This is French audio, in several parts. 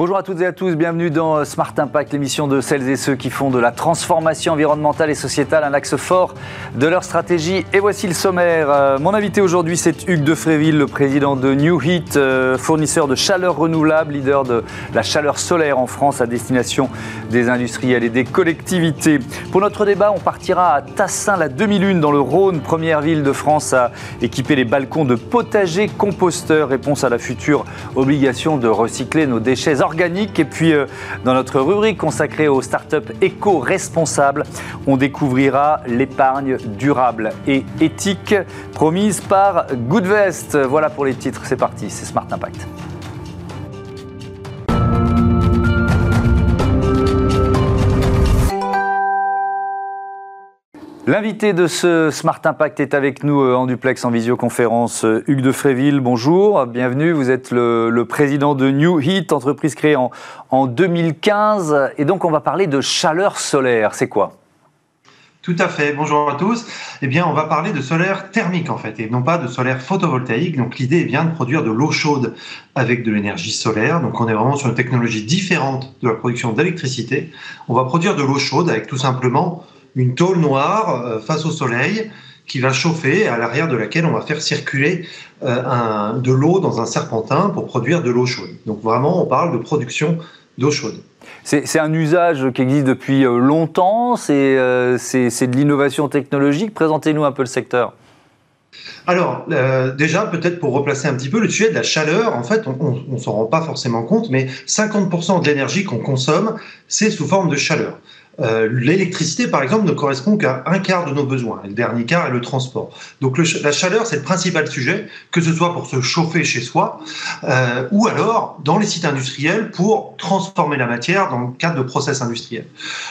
Bonjour à toutes et à tous, bienvenue dans Smart Impact, l'émission de celles et ceux qui font de la transformation environnementale et sociétale un axe fort de leur stratégie. Et voici le sommaire. Euh, mon invité aujourd'hui, c'est Hugues de Fréville, le président de New Heat, euh, fournisseur de chaleur renouvelable, leader de la chaleur solaire en France à destination des industriels et des collectivités. Pour notre débat, on partira à Tassin, la demi-lune dans le Rhône, première ville de France à équiper les balcons de potager composteurs. Réponse à la future obligation de recycler nos déchets Et puis, euh, dans notre rubrique consacrée aux startups éco-responsables, on découvrira l'épargne durable et éthique promise par Goodvest. Voilà pour les titres, c'est parti, c'est Smart Impact. L'invité de ce Smart Impact est avec nous euh, en duplex en visioconférence, euh, Hugues de Fréville. Bonjour, bienvenue. Vous êtes le, président de New Heat, entreprise créée en, en 2015. Et donc, on va parler de chaleur solaire. C'est quoi? Tout à fait. Bonjour à tous. Eh bien, on va parler de solaire thermique en fait, et non pas de solaire photovoltaïque. Donc, l'idée est bien de produire de l'eau chaude avec de l'énergie solaire. Donc, on est vraiment sur une technologie différente de la production d'électricité. On va produire de l'eau chaude avec tout simplement une tôle noire euh, face au soleil qui va chauffer, à l'arrière de laquelle on va faire circuler euh, de l'eau dans un serpentin pour produire de l'eau chaude. Donc vraiment, on parle de production d'eau chaude. C'est un usage qui existe depuis euh, longtemps, c'est de l'innovation technologique. Présentez-nous un peu le secteur. Alors, déjà, peut-être pour replacer un petit peu le sujet de la chaleur, en fait, on ne s'en rend pas forcément compte, mais 50% de l'énergie qu'on consomme, c'est sous forme de chaleur. Euh, l'électricité, par exemple, ne correspond qu'à un quart de nos besoins. le dernier quart est le transport. Donc la chaleur, c'est le principal sujet, que ce soit pour se chauffer chez soi, euh, ou alors dans les sites industriels pour transformer la matière dans le cadre de process industriels.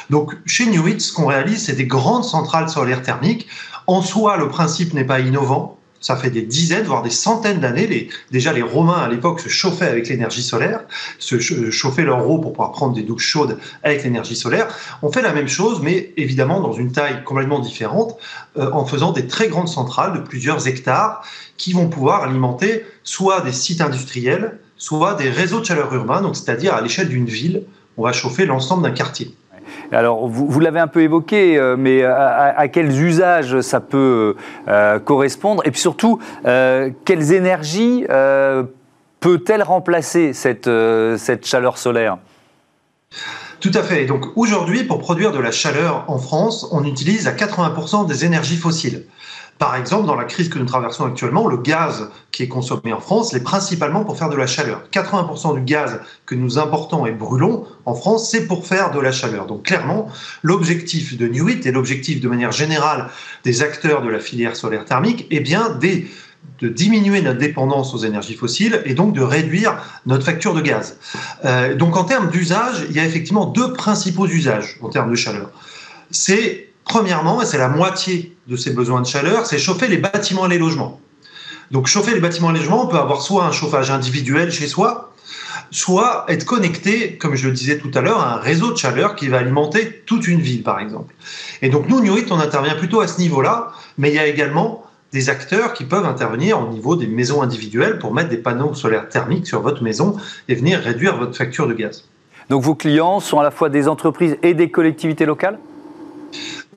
Donc chez Newit, ce qu'on réalise, c'est des grandes centrales solaires thermiques. En soi, le principe n'est pas innovant ça fait des dizaines, voire des centaines d'années. déjà, les Romains à l'époque se chauffaient avec l'énergie solaire, se chauffaient leur eau pour pouvoir prendre des douches chaudes avec l'énergie solaire. On fait la même chose, mais évidemment dans une taille complètement différente, euh, en faisant des très grandes centrales de plusieurs hectares qui vont pouvoir alimenter soit des sites industriels, soit des réseaux de chaleur urbains, donc c'est-à-dire à l'échelle d'une ville, on va chauffer l'ensemble d'un quartier. Alors, vous, l'avez un peu évoqué, euh, mais à, quels usages ça peut euh, correspondre? Et puis surtout, euh, quelles énergies peut-elle remplacer cette, cette chaleur solaire? Tout à fait. Donc aujourd'hui, pour produire de la chaleur en France, on utilise à 80% des énergies fossiles. Par exemple, dans la crise que nous traversons actuellement, le gaz qui est consommé en France l'est principalement pour faire de la chaleur. 80% du gaz que nous importons et brûlons en France, c'est pour faire de la chaleur. Donc clairement, l'objectif de Newit et l'objectif de manière générale des acteurs de la filière solaire thermique est bien de diminuer notre dépendance aux énergies fossiles et donc de réduire notre facture de gaz. Euh, donc en termes d'usage, il y a effectivement deux principaux usages en termes de chaleur. C'est Premièrement, et c'est la moitié de ces besoins de chaleur, c'est chauffer les bâtiments et les logements. Donc chauffer les bâtiments et les logements, on peut avoir soit un chauffage individuel chez soi, soit être connecté, comme je le disais tout à l'heure, à un réseau de chaleur qui va alimenter toute une ville, par exemple. Et donc nous, Newit, on intervient plutôt à ce niveau-là, mais il y a également des acteurs qui peuvent intervenir au niveau des maisons individuelles pour mettre des panneaux solaires thermiques sur votre maison et venir réduire votre facture de gaz. Donc vos clients sont à la fois des entreprises et des collectivités locales?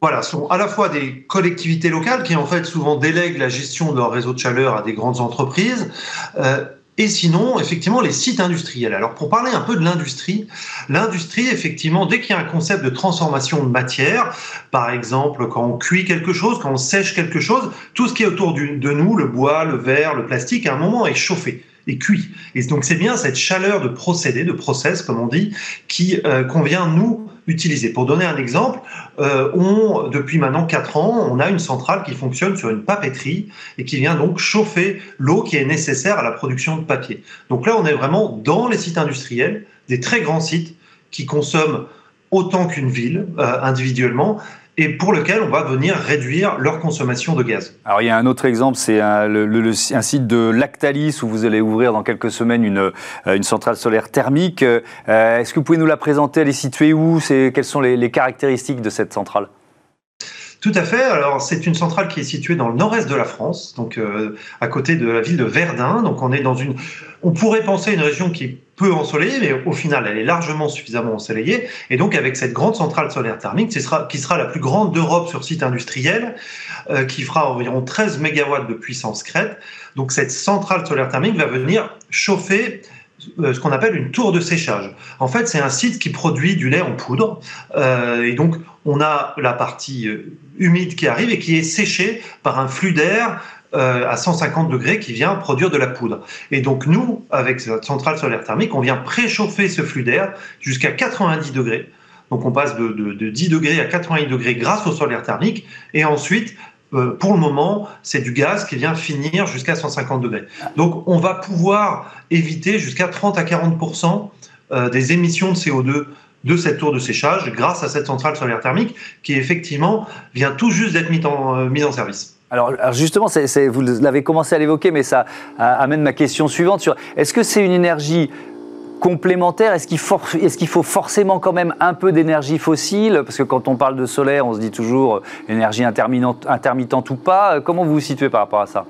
Voilà, sont à la fois des collectivités locales qui en fait souvent délèguent la gestion de leur réseau de chaleur à des grandes entreprises. Euh, et sinon, effectivement, les sites industriels. Alors, pour parler un peu de l'industrie, l'industrie, effectivement, dès qu'il y a un concept de transformation de matière, par exemple, quand on cuit quelque chose, quand on sèche quelque chose, tout ce qui est autour de nous, le bois, le verre, le plastique, à un moment est chauffé et cuit. Et donc, c'est bien cette chaleur de procédé, de process, comme on dit, qui euh, convient, nous, utiliser. Pour donner un exemple, euh, on, depuis maintenant 4 ans, on a une centrale qui fonctionne sur une papeterie et qui vient donc chauffer l'eau qui est nécessaire à la production de papier. Donc là, on est vraiment dans les sites industriels, des très grands sites qui consomment autant qu'une ville euh, individuellement et pour lequel on va venir réduire leur consommation de gaz. Alors il y a un autre exemple, c'est un, un, site de Lactalis où vous allez ouvrir dans quelques semaines une, euh, centrale solaire thermique. Euh, Est-ce que vous pouvez nous la présenter Elle est située où? Quelles sont les caractéristiques de cette centrale? Tout à fait. Alors, c'est une centrale qui est située dans le nord-est de la France, donc euh, à côté de la ville de Verdun. Donc, on est dans une. On pourrait penser une région qui est peu ensoleillée, mais au final, elle est largement suffisamment ensoleillée. Et donc, avec cette grande centrale solaire thermique, qui sera, la plus grande d'Europe sur site industriel, euh, qui fera environ 13 mégawatts de puissance crête. Donc, cette centrale solaire thermique va venir chauffer ce qu'on appelle une tour de séchage. En fait, c'est un site qui produit du lait en poudre. Euh, et donc, on a la partie euh, humide qui arrive et qui est séchée par un flux d'air à 150 degrés qui vient produire de la poudre. Et donc, nous, avec cette centrale solaire thermique, on vient préchauffer ce flux d'air jusqu'à 90 degrés. Donc, on passe de, de 10 degrés à 90 degrés grâce au solaire thermique. Et ensuite, euh, pour le moment, c'est du gaz qui vient finir jusqu'à 150 degrés. Donc, on va pouvoir éviter jusqu'à 30 à 40% euh, des émissions de CO2 de cette tour de séchage grâce à cette centrale solaire thermique qui effectivement vient tout juste d'être mise en, euh, service. Alors, justement, vous l'avez commencé à l'évoquer, mais ça amène ma question suivante sur est-ce que c'est une énergie complémentaire Est-ce qu'il faut forcément quand même un peu d'énergie fossile? Parce que quand on parle de solaire, on se dit toujours euh, énergie intermittente ou pas. Comment vous vous situez par rapport à ça?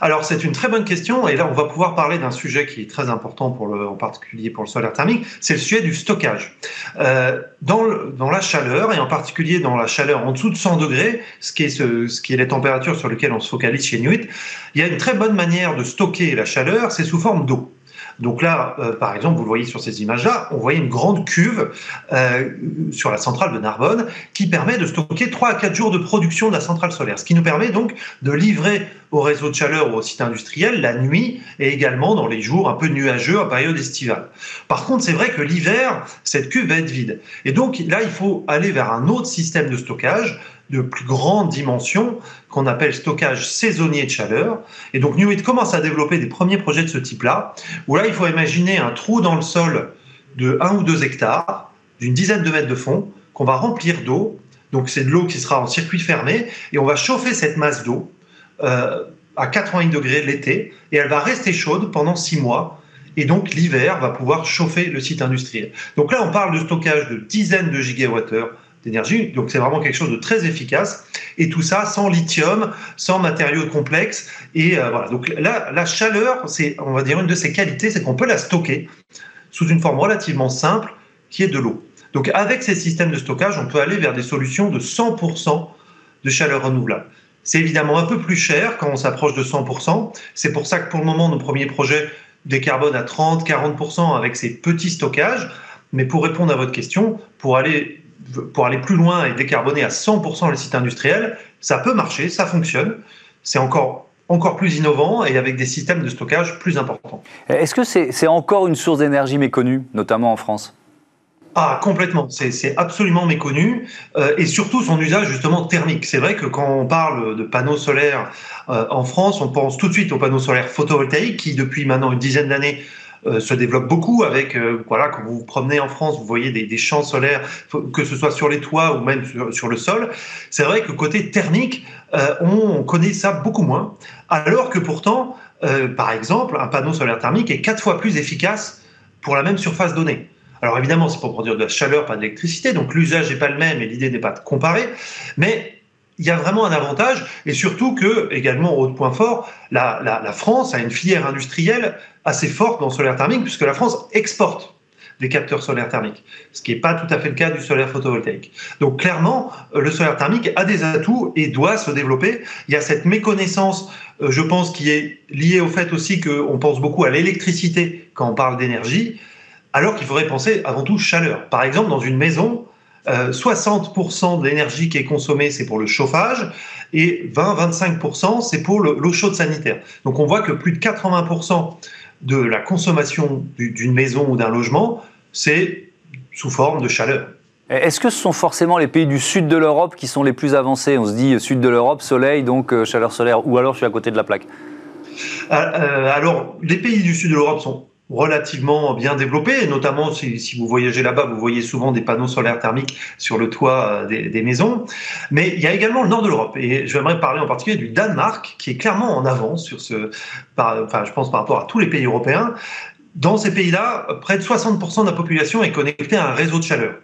Alors c'est une très bonne question et là on va pouvoir parler d'un sujet qui est très important en particulier pour le solaire thermique, c'est le sujet du stockage. Euh, dans, la chaleur et en particulier dans la chaleur en dessous de 100 degrés, ce qui est, ce qui est les températures sur lesquelles on se focalise chez Nuit, il y a une très bonne manière de stocker la chaleur, c'est sous forme d'eau. Donc là, euh, par exemple, vous le voyez sur ces images-là, on voyait une grande cuve euh, sur la centrale de Narbonne qui permet de stocker 3 à 4 jours de production de la centrale solaire, ce qui nous permet donc de livrer au réseau de chaleur ou au site industriel la nuit et également dans les jours un peu nuageux en période estivale. Par contre, c'est vrai que l'hiver, cette cuve va être vide. Et donc là, il faut aller vers un autre système de stockage de plus grande dimension qu'on appelle stockage saisonnier de chaleur. Et donc Newit commence à développer des premiers projets de ce type-là, où là, il faut imaginer un trou dans le sol de 1 ou 2 hectares, d'une dizaine de mètres de fond, qu'on va remplir d'eau. Donc c'est de l'eau qui sera en circuit fermé, et on va chauffer cette masse d'eau euh, à 80 degrés l'été, et elle va rester chaude pendant 6 mois. Et donc l'hiver va pouvoir chauffer le site industriel. Donc là, on parle de stockage de dizaines de gigawattheures d'énergie. Donc c'est vraiment quelque chose de très efficace. Et tout ça sans lithium, sans matériaux complexes. Et euh, voilà. Donc là, la chaleur, c'est, on va dire, une de ses qualités, c'est qu'on peut la stocker sous une forme relativement simple, qui est de l'eau. Donc avec ces systèmes de stockage, on peut aller vers des solutions de 100% de chaleur renouvelable. C'est évidemment un peu plus cher quand on s'approche de 100%. C'est pour ça que pour le moment, nos premiers projets décarbonent à 30-40% avec ces petits stockages. Mais pour répondre à votre question, pour aller pour aller plus loin et décarboner à 100% les sites industriels, ça peut marcher, ça fonctionne. C'est encore encore plus innovant et avec des systèmes de stockage plus importants. Est-ce que c'est encore une source d'énergie méconnue, notamment en France? Ah, complètement. C'est absolument méconnu. Euh, et surtout son usage justement thermique. C'est vrai que quand on parle de panneaux solaires euh, en France, on pense tout de suite aux panneaux solaires photovoltaïques qui, depuis maintenant une dizaine d'années, euh, se développe beaucoup avec, euh, voilà, quand vous vous promenez en France, vous voyez des, champs solaires, que ce soit sur les toits ou même sur, le sol. C'est vrai que côté thermique, euh, on connaît ça beaucoup moins, alors que pourtant, par exemple, un panneau solaire thermique est quatre fois plus efficace pour la même surface donnée. Alors évidemment, c'est pour produire de la chaleur, pas d'électricité, donc l'usage n'est pas le même et l'idée n'est pas de comparer, mais il y a vraiment un avantage, et surtout que, également, autre point fort, la, la, France a une filière industrielle assez forte dans le solaire thermique, puisque la France exporte des capteurs solaires thermiques, ce qui n'est pas tout à fait le cas du solaire photovoltaïque. Donc clairement, euh, le solaire thermique a des atouts et doit se développer. Il y a cette méconnaissance, euh, je pense, qui est liée au fait aussi qu'on pense beaucoup à l'électricité quand on parle d'énergie, alors qu'il faudrait penser avant tout chaleur. Par exemple, dans une maison, 60% euh, de l'énergie qui est consommée, c'est pour le chauffage, et 20-25%, c'est pour l'eau chaude sanitaire. Donc on voit que plus de 80% de la consommation d'une maison ou d'un logement, c'est sous forme de chaleur. Est-ce que ce sont forcément les pays du sud de l'Europe qui sont les plus avancés? On se dit sud de l'Europe, soleil, donc euh, chaleur solaire, ou alors je suis à côté de la plaque euh, Alors, les pays du sud de l'Europe sont relativement bien développé, notamment si, vous voyagez là-bas, vous voyez souvent des panneaux solaires thermiques sur le toit euh, des, maisons. Mais il y a également le nord de l'Europe, et j'aimerais parler en particulier du Danemark, qui est clairement en avance sur ce, enfin, je pense par rapport à tous les pays européens. Dans ces pays-là, près de 60% de la population est connectée à un réseau de chaleur.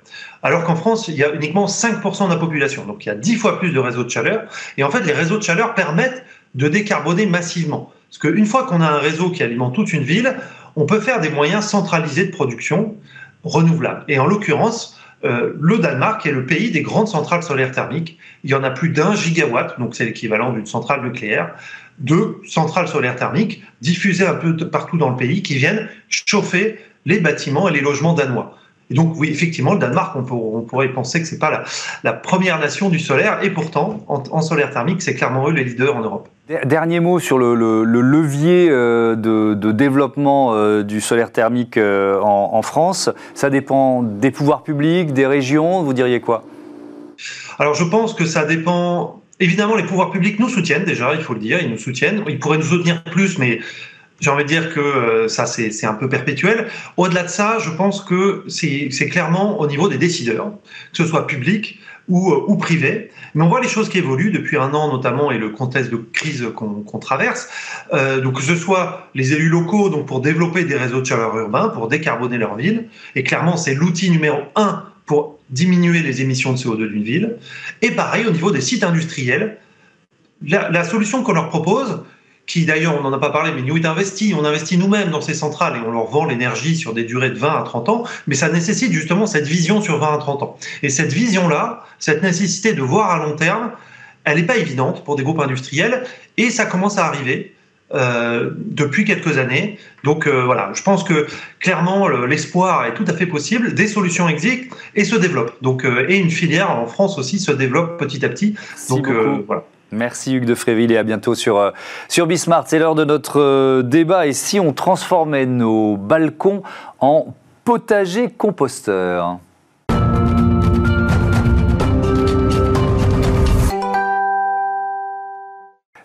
alors qu'en France, il y a uniquement 5% de la population. Donc il y a 10 fois plus de réseaux de chaleur. Et en fait, les réseaux de chaleur permettent de décarboner massivement. Parce qu'une fois qu'on a un réseau qui alimente toute une ville, on peut faire des moyens centralisés de production renouvelables. Et en l'occurrence, euh, le Danemark est le pays des grandes centrales solaires thermiques. Il y en a plus d'un gigawatt, donc c'est l'équivalent d'une centrale nucléaire, de centrales solaires thermiques diffusées un peu partout dans le pays qui viennent chauffer les bâtiments et les logements danois. Et donc, oui, effectivement, le Danemark, on, pourrait penser que ce n'est pas la, première nation du solaire, et pourtant, en, solaire thermique, c'est clairement eux les leaders en Europe. Dernier mot sur le, levier euh, de, développement euh, du solaire thermique euh, en, France. Ça dépend des pouvoirs publics, des régions, vous diriez quoi? Alors, je pense que ça dépend. Évidemment, les pouvoirs publics nous soutiennent déjà, il faut le dire, ils nous soutiennent. Ils pourraient nous soutenir plus, mais j'ai envie de dire que euh, ça, c'est un peu perpétuel. Au-delà de ça, je pense que c'est clairement au niveau des décideurs, que ce soit public ou, euh, ou privé. Mais on voit les choses qui évoluent depuis un an notamment et le contexte de crise qu'on traverse. Euh, donc que ce soit les élus locaux donc pour développer des réseaux de chaleur urbains, pour décarboner leur ville. Et clairement, c'est l'outil numéro un pour diminuer les émissions de CO2 d'une ville. Et pareil au niveau des sites industriels. La solution qu'on leur propose, qui d'ailleurs, on n'en a pas parlé, mais nous investit, on investit nous-mêmes dans ces centrales et on leur vend l'énergie sur des durées de 20 à 30 ans, mais ça nécessite justement cette vision sur 20 à 30 ans. Et cette vision-là, cette nécessité de voir à long terme, elle n'est pas évidente pour des groupes industriels et ça commence à arriver. Euh, depuis quelques années. Donc euh, voilà, je pense que clairement l'espoir est tout à fait possible, des solutions existent et se développent. Donc euh, et une filière en France aussi se développe petit à petit. Donc voilà. Merci Hugues de Fréville et à bientôt sur, euh, sur Bismart. C'est l'heure de notre euh, débat. Et si on transformait nos balcons en potager composteur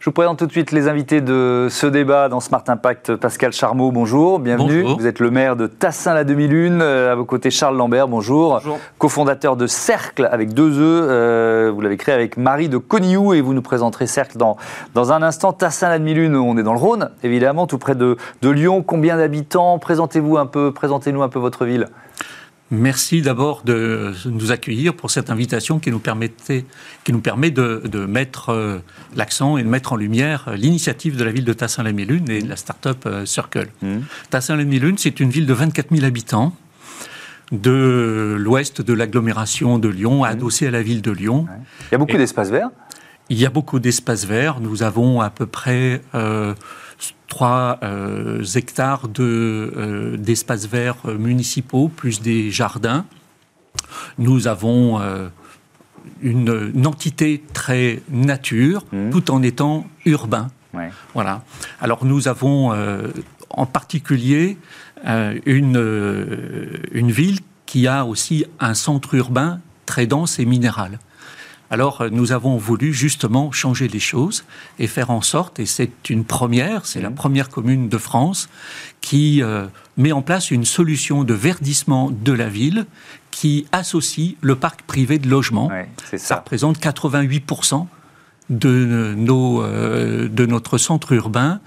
Je vous présente tout de suite les invités de ce débat dans Smart Impact. Pascal Charmeau, bonjour, bienvenue. Vous êtes le maire de Tassin la demi-lune. Euh, à vos côtés, Charles Lambert, bonjour. bonjour. Cofondateur de Cercle avec deux E. Euh, vous l'avez créé avec Marie de Cogniou et vous nous présenterez Cercle dans, dans un instant. Tassin la demi-lune, on est dans le Rhône, évidemment, tout près de, de Lyon. Combien d'habitants? Présentez-vous un peu, présentez-nous un peu votre ville. Merci d'abord de nous accueillir pour cette invitation qui nous, permettait, qui nous permet de, mettre euh, l'accent et de mettre en lumière euh, l'initiative de la ville de Tassin-la-Mélune et de la start-up euh, Circle. Mmh. Tassin-la-Mélune, c'est une ville de 24 000 habitants de l'ouest de l'agglomération de Lyon, adossée à la ville de Lyon. Il y a beaucoup d'espaces verts Il y a beaucoup d'espaces verts. Nous avons à peu près... 3 euh, hectares euh, d'espaces verts euh, municipaux, plus des jardins. Nous avons une, entité très nature, mmh. tout en étant urbain. Voilà. Alors nous avons en particulier une, une ville qui a aussi un centre urbain très dense et minéral. Alors euh, nous avons voulu justement changer les choses et faire en sorte, et c'est une première, c'est la mmh. première commune de France qui euh, met en place une solution de verdissement de la ville qui associe le parc privé de logement. ça. représente 88% de, nos, euh, de notre centre urbain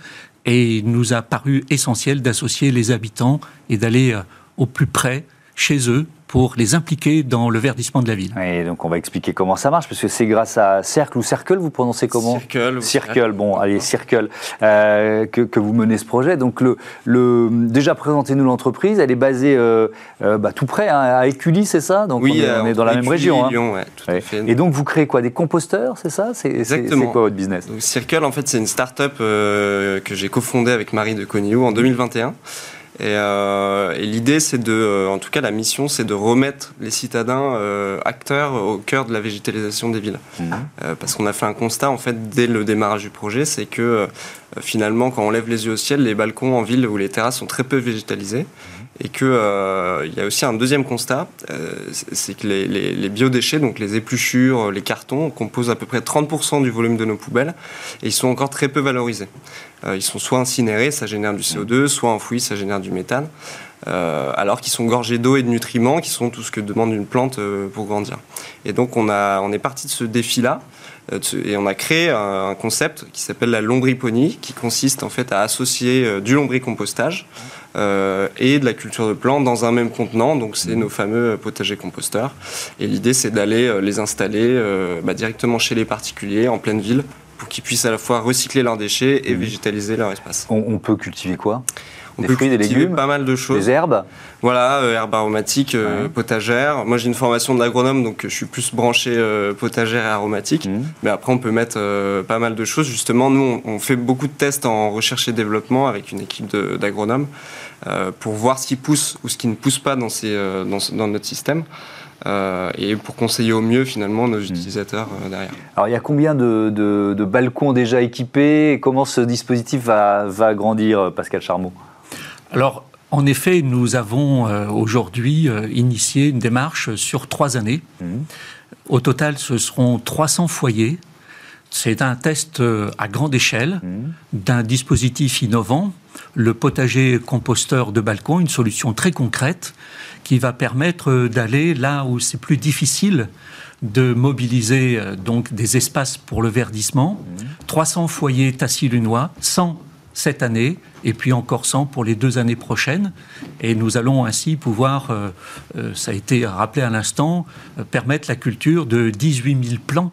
et il nous a paru essentiel d'associer les habitants et d'aller au plus près chez eux pour les impliquer dans le verdissement de la ville. Et donc on va expliquer comment ça marche, parce que c'est grâce à Cercle ou Cercle, vous prononcez comment Circle. Circle, bon, allez, Circle, euh, que, que, vous menez ce projet. Donc le, le déjà présentez-nous l'entreprise, elle est basée euh, euh, bah, tout près, hein, à Écully, c'est ça? Donc oui, on est, dans la même région. Hein. Lyon, ouais, tout à fait. Et donc vous créez quoi? Des composteurs, c'est ça? C'est quoi votre business? Circle, en fait, c'est une start-up que j'ai cofondée avec Marie de Cogniou en 2021. Euh, et, l'idée, c'est de, euh, en tout cas, la mission, c'est de remettre les citadins euh, acteurs au cœur de la végétalisation des villes. Mmh. parce qu'on a fait un constat, en fait, dès le démarrage du projet, c'est que finalement, quand on lève les yeux au ciel, les balcons en ville ou les terrasses sont très peu végétalisés. Mmh. Et qu'il il y a aussi un deuxième constat, c'est que les, biodéchets, donc les épluchures, les cartons, composent à peu près 30% du volume de nos poubelles et ils sont encore très peu valorisés. Euh, ils sont soit incinérés, ça génère du CO2, soit enfouis, ça génère du méthane. Euh, alors qu'ils sont gorgés d'eau et de nutriments, qui sont tout ce que demande une plante euh, pour grandir. Et donc on, a, on est parti de ce défi-là, et on a créé un, concept qui s'appelle la lombriponie, qui consiste en fait à associer du lombricompostage et de la culture de plantes dans un même contenant. Donc c'est nos fameux potagers composteurs. Et l'idée c'est d'aller les installer bah, directement chez les particuliers en pleine ville pour qu'ils puissent à la fois recycler leurs déchets et végétaliser leur espace. On, peut cultiver quoi? On des peut fruits, des légumes, pas mal de choses. Des herbes Voilà, euh, herbes aromatiques, euh, potagères. Moi, j'ai une formation de l'agronome, donc je suis plus branché euh, potagère et aromatique. Mmh. Mais après, on peut mettre pas mal de choses. Justement, nous, on, fait beaucoup de tests en recherche et développement avec une équipe d'agronomes pour voir ce qui pousse ou ce qui ne pousse pas dans, ces, dans, dans notre système. Euh, et pour conseiller au mieux finalement nos hmm. utilisateurs euh, derrière. Alors il y a combien de, balcons déjà équipés? Et comment ce dispositif va, va grandir, Pascal Charmeau Alors en effet, nous avons euh, aujourd'hui initié une démarche sur trois années. Hmm. Au total, ce seront 300 foyers. C'est un test à grande échelle hmm. d'un dispositif innovant, le potager composteur de balcon, une solution très concrète qui va permettre d'aller là où c'est plus difficile de mobiliser euh, donc des espaces pour le verdissement. 300 foyers tassilunois, 100 cette année et puis encore 100 pour les deux années prochaines. Et nous allons ainsi pouvoir, euh, euh, ça a été rappelé à l'instant, permettre la culture de 18 000 plants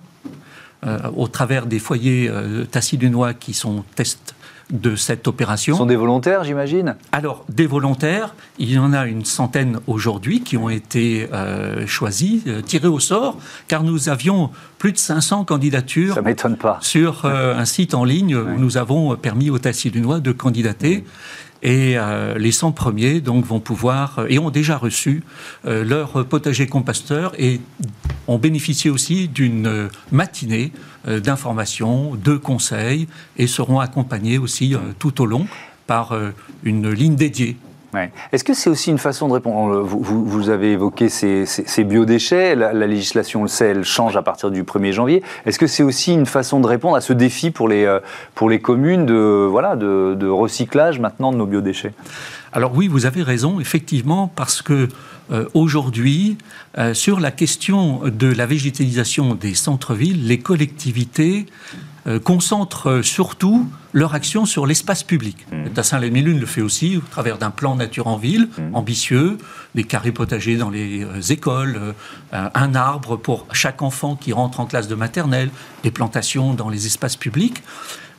au travers des foyers tassilunois qui sont test de cette opération. Ce sont des volontaires, j'imagine? Alors, des volontaires, il y en a une centaine aujourd'hui qui ont été euh, choisis, euh, tirés au sort, car nous avions plus de 500 candidatures. Ça m'étonne pas. Sur euh, un site en ligne où nous avons permis aux Tassilunois de candidater. Et les 100 premiers donc, vont pouvoir, et ont déjà reçu leur potager composteur et ont bénéficié aussi d'une matinée d'informations, de conseils et seront accompagnés aussi euh, tout au long par euh, une ligne dédiée. Est-ce que c'est aussi une façon de répondre? Vous, avez évoqué ces, biodéchets, la, législation le sait, elle change à partir du 1er janvier. Est-ce que c'est aussi une façon de répondre à ce défi pour les, pour les communes de, voilà, de recyclage maintenant de nos biodéchets? Alors oui, vous avez raison, effectivement, parce que euh, aujourd'hui, euh, sur la question de la végétalisation des centres-villes, les collectivités euh, concentrent surtout leur action sur l'espace public. Mmh. Tassin les le fait aussi au travers d'un plan nature en ville mmh. ambitieux, des carrés potagers dans les écoles, un arbre pour chaque enfant qui rentre en classe de maternelle, des plantations dans les espaces publics.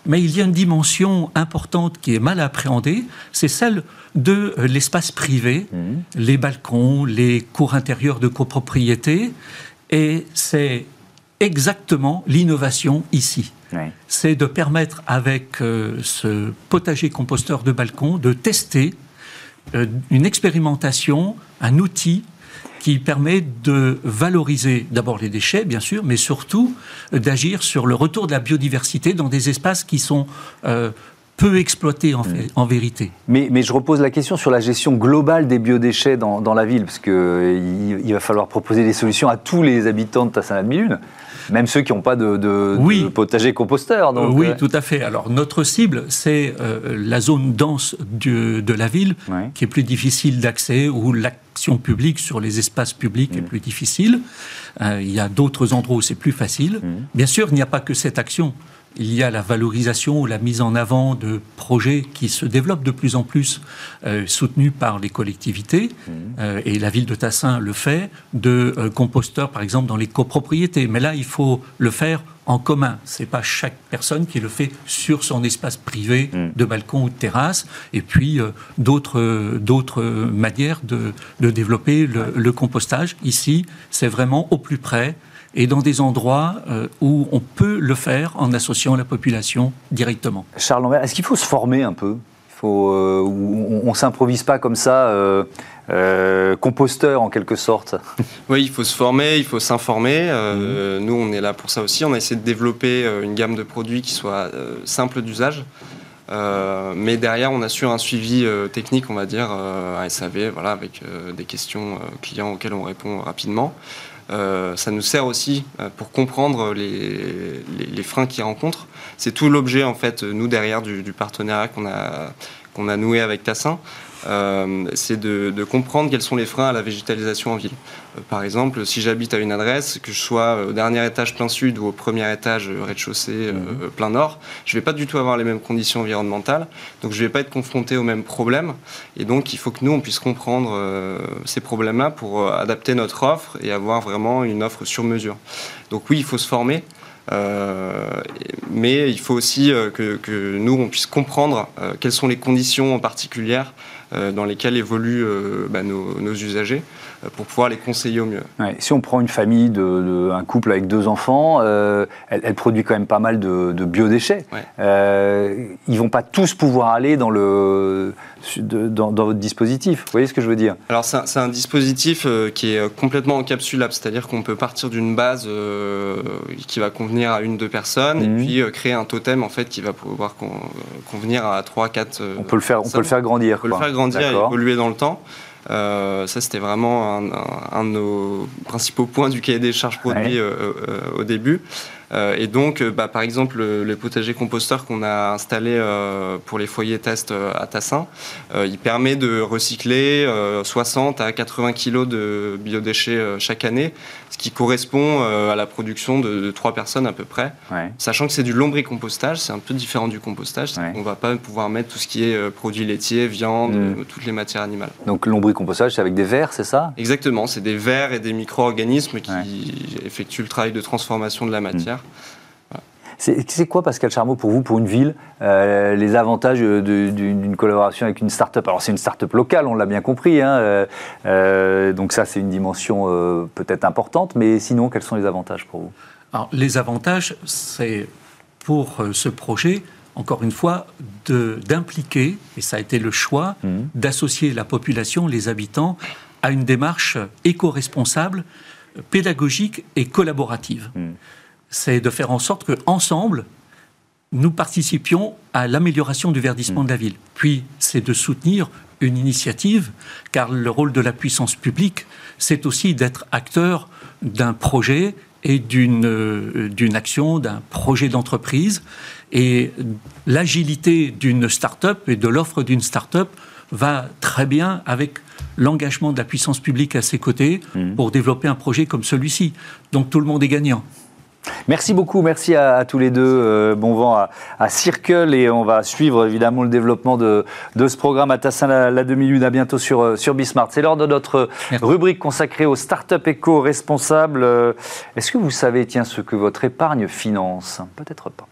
Mais il y a une dimension importante qui est mal appréhendée, c'est celle de euh, l'espace privé, mmh. les balcons, les cours intérieurs de copropriété. Et c'est exactement l'innovation ici. C'est de permettre avec euh, ce potager composteur de balcon de tester euh, une expérimentation, un outil qui permet de valoriser d'abord les déchets, bien sûr, mais surtout d'agir sur le retour de la biodiversité dans des espaces qui sont peu exploité en, en vérité. Mais, mais, je repose la question sur la gestion globale des biodéchets dans, dans la ville, parce qu'il euh, il va falloir proposer des solutions à tous les habitants de Tassin-la-Demi-Lune. Même ceux qui n'ont pas de, de, potager composteur. Donc, oui, euh, tout à fait. Alors notre cible, c'est euh, la zone dense de la ville, qui est plus difficile d'accès, où l'action publique sur les espaces publics est mm. plus difficile. il y a d'autres endroits où c'est plus facile. Mm. Bien sûr, il n'y a pas que cette action il y a la valorisation ou la mise en avant de projets qui se développent de plus en plus, euh, soutenus par les collectivités, mmh. euh, et la ville de Tassin le fait, de euh, composteurs, par exemple, dans les copropriétés. Mais là, il faut le faire en commun. C'est pas chaque personne qui le fait sur son espace privé mmh. de balcon ou de terrasse. Et puis d'autres d'autres manières de, développer le compostage. Ici, c'est vraiment au plus près et dans des endroits euh, où on peut le faire en associant la population directement. Charles Lambert, est-ce qu'il faut se former un peu? Il faut, euh, On ne s'improvise pas comme ça euh, composteur en quelque sorte? Oui, il faut se former, il faut s'informer. Mhm. Nous, on est là pour ça aussi. On a essayé de développer une gamme de produits qui soit simple d'usage. Mais derrière, on assure un suivi technique, on va dire, à SAV, voilà, avec des questions clients auxquelles on répond rapidement. Euh, ça nous sert aussi euh, pour comprendre les, les, freins qu'ils rencontrent. C'est tout l'objet, en fait, nous, derrière du, partenariat qu'on a, qu'on a noué avec Tassin, euh, c'est de, comprendre quels sont les freins à la végétalisation en ville. Euh, par exemple, si j'habite à une adresse, que je sois au dernier étage plein sud ou au premier étage rez-de-chaussée mhm. plein nord, je ne vais pas du tout avoir les mêmes conditions environnementales, donc je ne vais pas être confronté aux mêmes problèmes. Et donc, il faut que nous, on puisse comprendre ces problèmes-là pour adapter notre offre et avoir vraiment une offre sur mesure. Donc oui, il faut se former. Euh, mais il faut aussi euh, que, nous, on puisse comprendre euh, quelles sont les conditions particulières dans lesquelles évoluent bah, nos, usagers pour pouvoir les conseiller au mieux. si on prend une famille, de, un couple avec deux enfants, elle, produit quand même pas mal de, biodéchets. Ouais. ils vont pas tous pouvoir aller dans le dans, votre dispositif. Vous voyez ce que je veux dire? Alors c'est un, dispositif euh, qui est complètement encapsulable, c'est-à-dire qu'on peut partir d'une base euh, qui va convenir à une, deux personnes, et mhm. puis euh, créer un totem en fait qui va pouvoir convenir à trois, quatre. on peut le faire, on peut le faire grandir. On peut le faire grandir et évoluer dans le temps. Ça, c'était vraiment un, de nos principaux points du cahier des charges produits au début. Euh, et donc, euh, bah, par exemple, le, potager composteur qu'on a installé euh, pour les foyers test à Tassin, il permet de recycler 60 à 80 kg de biodéchets chaque année, ce qui correspond à la production de, trois personnes à peu près. Sachant que c'est du lombricompostage, c'est un peu différent du compostage, on ne va pas pouvoir mettre tout ce qui est produits laitiers, viande, mm. toutes les matières animales. Donc lombricompostage, c'est avec des vers, c'est ça? Exactement, c'est des vers et des micro-organismes qui effectuent le travail de transformation de la matière. C'est quoi, Pascal Charmeau, pour vous, pour une ville, euh, les avantages d'une collaboration avec une start-up? Alors, c'est une start-up locale, on l'a bien compris, hein, euh, euh, donc ça, c'est une dimension peut-être importante, mais sinon, quels sont les avantages pour vous? Alors, les avantages, c'est pour ce projet, encore une fois, d'impliquer, et ça a été le choix, mmh. d'associer la population, les habitants, à une démarche éco-responsable, pédagogique et collaborative. Mmh c'est de faire en sorte qu'ensemble, nous participions à l'amélioration du verdissement de la ville. Puis, c'est de soutenir une initiative, car le rôle de la puissance publique, c'est aussi d'être acteur d'un projet et d'une euh, action, d'un projet d'entreprise. Et l'agilité d'une start-up et de l'offre d'une start-up va très bien avec l'engagement de la puissance publique à ses côtés mmh. pour développer un projet comme celui-ci. Donc tout le monde est gagnant. Merci beaucoup, merci à, tous les deux. Euh, bon vent à, Circle et on va suivre évidemment le développement de, ce programme à Tassin la, demi-lune. À bientôt sur, euh, sur Bismart. C'est l'heure de notre rubrique consacrée aux startups éco-responsables. Euh, est-ce que vous savez, tiens, ce que votre épargne finance? Peut-être pas.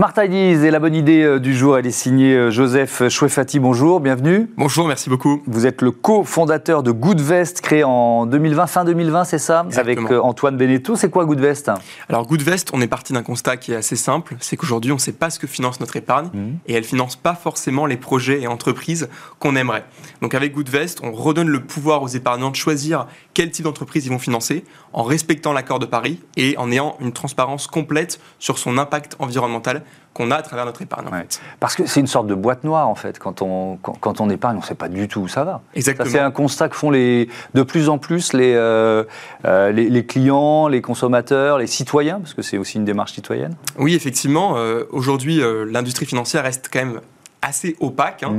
Smart Ideas et la bonne idée euh, du jour, elle est signée euh, Joseph Chouefati. Bonjour, bienvenue. Bonjour, merci beaucoup. Vous êtes le co-fondateur de Goodvest, créé en 2020, fin 2020, c'est ça? Avec euh, Antoine Beneteau. C'est quoi Goodvest? Alors Goodvest, on est parti d'un constat qui est assez simple, c'est qu'aujourd'hui on ne sait pas ce que finance notre épargne mmh. et elle finance pas forcément les projets et entreprises qu'on aimerait. Donc avec Goodvest, on redonne le pouvoir aux épargnants de choisir quel type d'entreprise ils vont financer en respectant l'accord de Paris et en ayant une transparence complète sur son impact environnemental qu'on a à travers notre épargne. Parce que c'est une sorte de boîte noire, en fait. Quand on, quand, on épargne, on ne sait pas du tout où ça va. Exactement. C'est un constat que font les, de plus en plus les, euh, euh, les, clients, les consommateurs, les citoyens, parce que c'est aussi une démarche citoyenne. Oui, effectivement. Euh, aujourd'hui, l'industrie financière reste quand même assez opaque hein,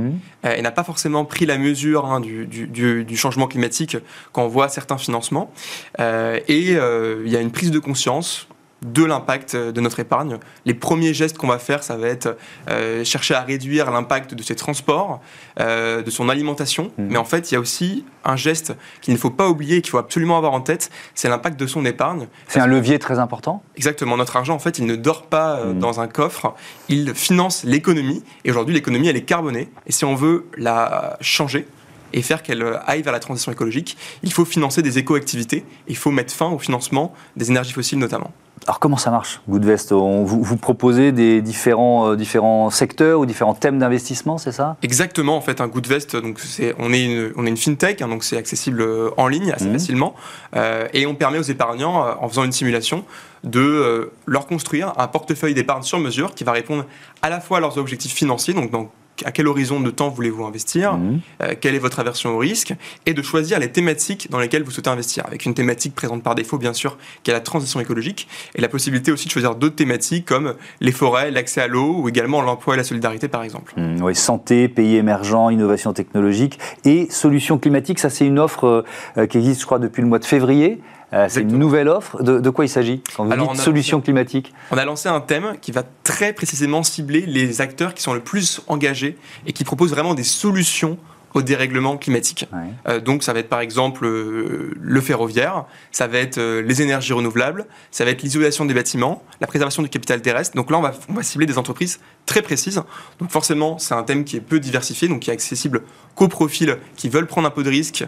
mmh. et n'a pas forcément pris la mesure hein, du, du, du, changement climatique quand on voit certains financements. et il y a une prise de conscience de l'impact de notre épargne. Les premiers gestes qu'on va faire, ça va être euh, chercher à réduire l'impact de ses transports, euh, de son alimentation. Mmh. Mais en fait, il y a aussi un geste qu'il ne faut pas oublier et qu'il faut absolument avoir en tête, c'est l'impact de son épargne. C'est un levier très important Exactement. Notre argent, en fait, il ne dort pas euh, mmh. dans un coffre, il finance l'économie. Et aujourd'hui, l'économie, elle est carbonée. Et si on veut la changer, et faire qu'elle aille vers la transition écologique, il faut financer des éco-activités, il faut mettre fin au financement des énergies fossiles notamment. Alors comment ça marche, Goodvest? Vous, vous proposez des différents, euh, différents secteurs ou différents thèmes d'investissement, c'est ça? Exactement, en fait, un Goodvest, donc c'est, on, est une, on est une fintech, hein, donc c'est accessible euh, en ligne assez mmh. facilement, euh, et on permet aux épargnants, en faisant une simulation, de leur construire un portefeuille d'épargne sur mesure qui va répondre à la fois à leurs objectifs financiers, donc dans à quel horizon de temps voulez-vous investir, Mhm. euh, quelle est votre aversion au risque, et de choisir les thématiques dans lesquelles vous souhaitez investir, avec une thématique présente par défaut, bien sûr, qui est la transition écologique, et la possibilité aussi de choisir d'autres thématiques comme les forêts, l'accès à l'eau, ou également l'emploi et la solidarité, par exemple. Mmh, oui, santé, pays émergents, innovation technologique et solutions climatiques. Ça, c'est une offre euh, qui existe, je crois, depuis le mois de février. Euh, c'est une nouvelle offre. De, de quoi il s'agit quand vous Alors, dites on a- solutions climatiques On a lancé un thème qui va très précisément cibler les acteurs qui sont le plus engagés et qui proposent vraiment des solutions au dérèglement climatique. Ouais. Euh, donc ça va être par exemple euh, le ferroviaire, ça va être euh, les énergies renouvelables, ça va être l'isolation des bâtiments, la préservation du capital terrestre. Donc là, on va, on va cibler des entreprises très précises. Donc forcément, c'est un thème qui est peu diversifié, donc qui est accessible qu'aux profils qui veulent prendre un peu de risque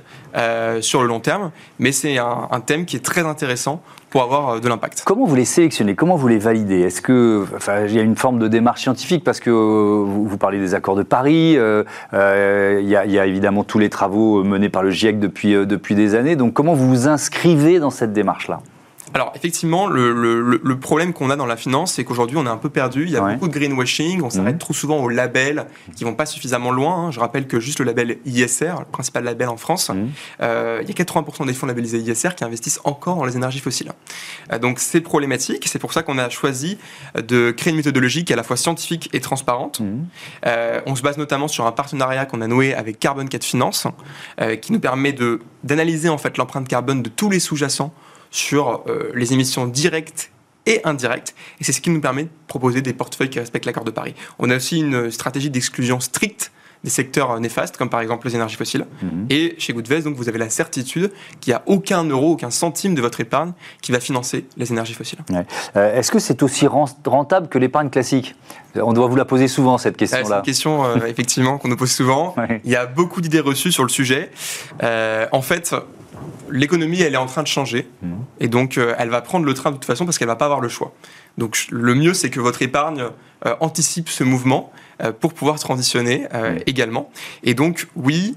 sur le long terme. Mais c'est un, un thème qui est très intéressant pour avoir euh, de l'impact. Comment vous les sélectionnez? Comment vous les validez? Est-ce que, enfin, il y a une forme de démarche scientifique parce que euh, vous, parlez des accords de Paris. euh, il, y a, il y a évidemment tous les travaux menés par le GIEC depuis depuis des années. Donc, comment vous vous inscrivez dans cette démarche-là? Alors effectivement, le, le- le- le problème qu'on a dans la finance, c'est qu'aujourd'hui on est un peu perdu. Il y a Ouais. beaucoup de greenwashing. On s'arrête Mhm. trop souvent aux labels qui vont pas suffisamment loin. hein. Je rappelle que juste le label ISR, le principal label en France, Mhm. euh, il y a 80% des fonds labellisés ISR qui investissent encore dans les énergies fossiles. Euh, donc c'est problématique. C'est pour ça qu'on a choisi de créer une méthodologie qui est à la fois scientifique et transparente. Mhm. Euh, on se base notamment sur un partenariat qu'on a noué avec Carbon 4 Finance, qui nous permet de d'analyser en fait l'empreinte carbone de tous les sous-jacents sur euh, les émissions directes et indirectes. Et c'est ce qui nous permet de proposer des portefeuilles qui respectent l'accord de Paris. On a aussi une stratégie d'exclusion stricte des secteurs néfastes, comme par exemple les énergies fossiles. Mhm. Et chez Goodvest, donc, vous avez la certitude qu'il n'y a aucun euro, aucun centime de votre épargne qui va financer les énergies fossiles. Euh, Est-ce que c'est aussi ren- rentable que l'épargne classique? On doit vous la poser souvent cette Ouais, C'est question-là. une question euh, effectivement qu'on nous pose souvent. Ouais. Il y a beaucoup d'idées reçues sur le sujet. Euh, en fait, l'économie, elle est en train de changer. Mhm. Et donc, euh, elle va prendre le train de toute façon parce qu'elle va pas avoir le choix. Donc, le mieux, c'est que votre épargne euh, anticipe ce mouvement euh, pour pouvoir transitionner Mhm. également. Et donc, oui,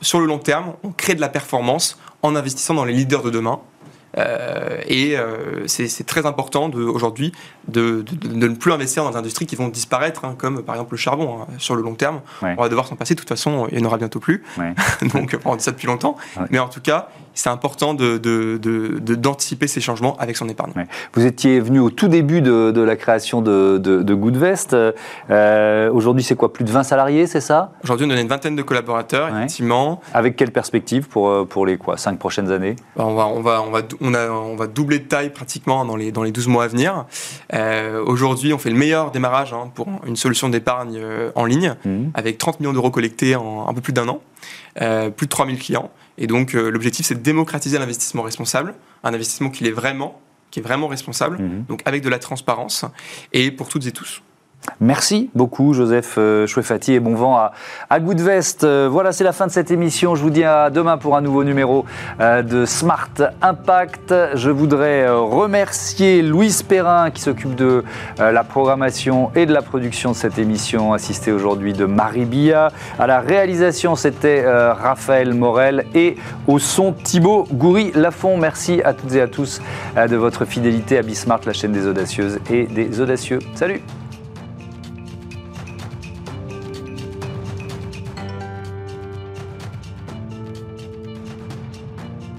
sur le long terme, on crée de la performance en investissant dans les leaders de demain. Et c'est très important aujourd'hui de, de- de- de ne plus investir dans des industries qui vont disparaître, hein, comme par exemple le charbon. hein. Sur le long terme, Ouais. on va devoir s'en passer. De toute façon, il n'y en aura bientôt plus. Ouais. Donc, on dit ça depuis longtemps. Ouais. Mais en tout cas, c'est important d'anticiper de, de, ces changements avec son épargne. Ouais. Vous étiez venu au tout début de, la création de, Goodvest. Euh, Aujourd'hui, c'est quoi Plus de 20 salariés, c'est ça? Aujourd'hui, on a une vingtaine de collaborateurs, Ouais. effectivement. Avec quelle perspective pour, euh, pour les quoi, 5 prochaines années? On va, on, va, on, va, on, a, on va doubler de taille pratiquement dans les, dans les 12 mois à venir. Euh, Aujourd'hui, on fait le meilleur démarrage hein, pour une solution d'épargne en ligne, Mhm. avec 30 millions d'euros collectés en un peu plus d'un an, euh, plus de 3000 clients. Et donc, euh, l'objectif, c'est de démocratiser l'investissement responsable, un investissement qui est vraiment, qui est vraiment responsable, Mhm. donc avec de la transparence, et pour toutes et tous. Merci beaucoup, Joseph euh, Chouefati, et bon vent à, à Goodvest. Euh, voilà, c'est la fin de cette émission. Je vous dis à demain pour un nouveau numéro euh, de Smart Impact. Je voudrais remercier Louise Perrin qui s'occupe de la programmation et de la production de cette émission, assistée aujourd'hui de Marie Billa. À la réalisation, c'était Raphaël Morel et au son Thibaut Goury-Lafont. Merci à toutes et à tous de votre fidélité à Bismart, la chaîne des audacieuses et des audacieux. Salut